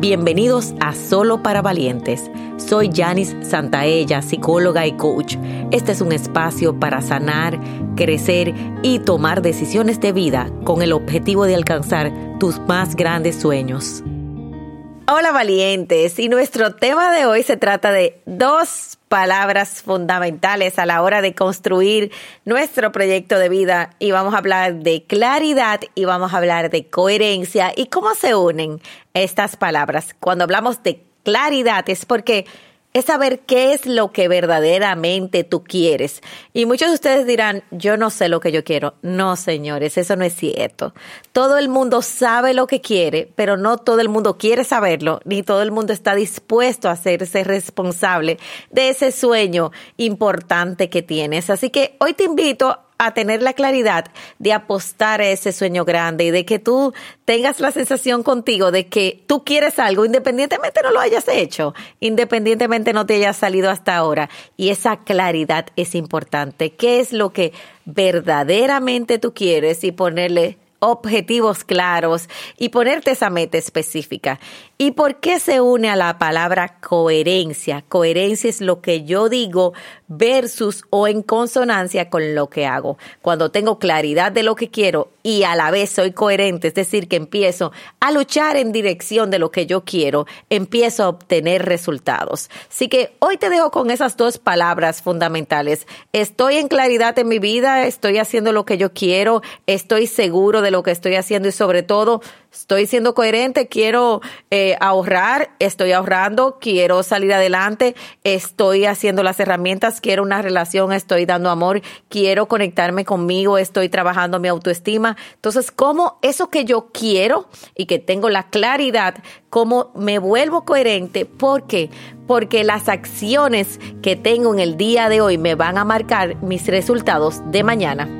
Bienvenidos a Solo para Valientes. Soy Janice Santaella, psicóloga y coach. Este es un espacio para sanar, crecer y tomar decisiones de vida con el objetivo de alcanzar tus más grandes sueños. Hola valientes, y nuestro tema de hoy se trata de dos palabras fundamentales a la hora de construir nuestro proyecto de vida. Y vamos a hablar de claridad y vamos a hablar de coherencia. Y cómo se unen estas palabras. Cuando hablamos de claridad es porque es saber qué es lo que verdaderamente tú quieres. Y muchos de ustedes dirán, yo no sé lo que yo quiero. No, señores, eso no es cierto. Todo el mundo sabe lo que quiere, pero no todo el mundo quiere saberlo, ni todo el mundo está dispuesto a hacerse responsable de ese sueño importante que tienes. Así que hoy te invito a tener la claridad de apostar a ese sueño grande y de que tú tengas la sensación contigo de que tú quieres algo independientemente no lo hayas hecho, independientemente no te haya salido hasta ahora. Y esa claridad es importante. ¿Qué es lo que verdaderamente tú quieres y ponerle objetivos claros y ponerte esa meta específica. ¿Y por qué se une a la palabra coherencia? Coherencia es lo que yo digo versus o en consonancia con lo que hago. Cuando tengo claridad de lo que quiero y a la vez soy coherente, es decir, que empiezo a luchar en dirección de lo que yo quiero, empiezo a obtener resultados. Así que hoy te dejo con esas dos palabras fundamentales. Estoy en claridad en mi vida, estoy haciendo lo que yo quiero, estoy seguro lo que estoy haciendo y sobre todo estoy siendo coherente, quiero eh, ahorrar, estoy ahorrando, quiero salir adelante, estoy haciendo las herramientas, quiero una relación, estoy dando amor, quiero conectarme conmigo, estoy trabajando mi autoestima. Entonces, ¿cómo eso que yo quiero y que tengo la claridad, cómo me vuelvo coherente? ¿Por qué? Porque las acciones que tengo en el día de hoy me van a marcar mis resultados de mañana.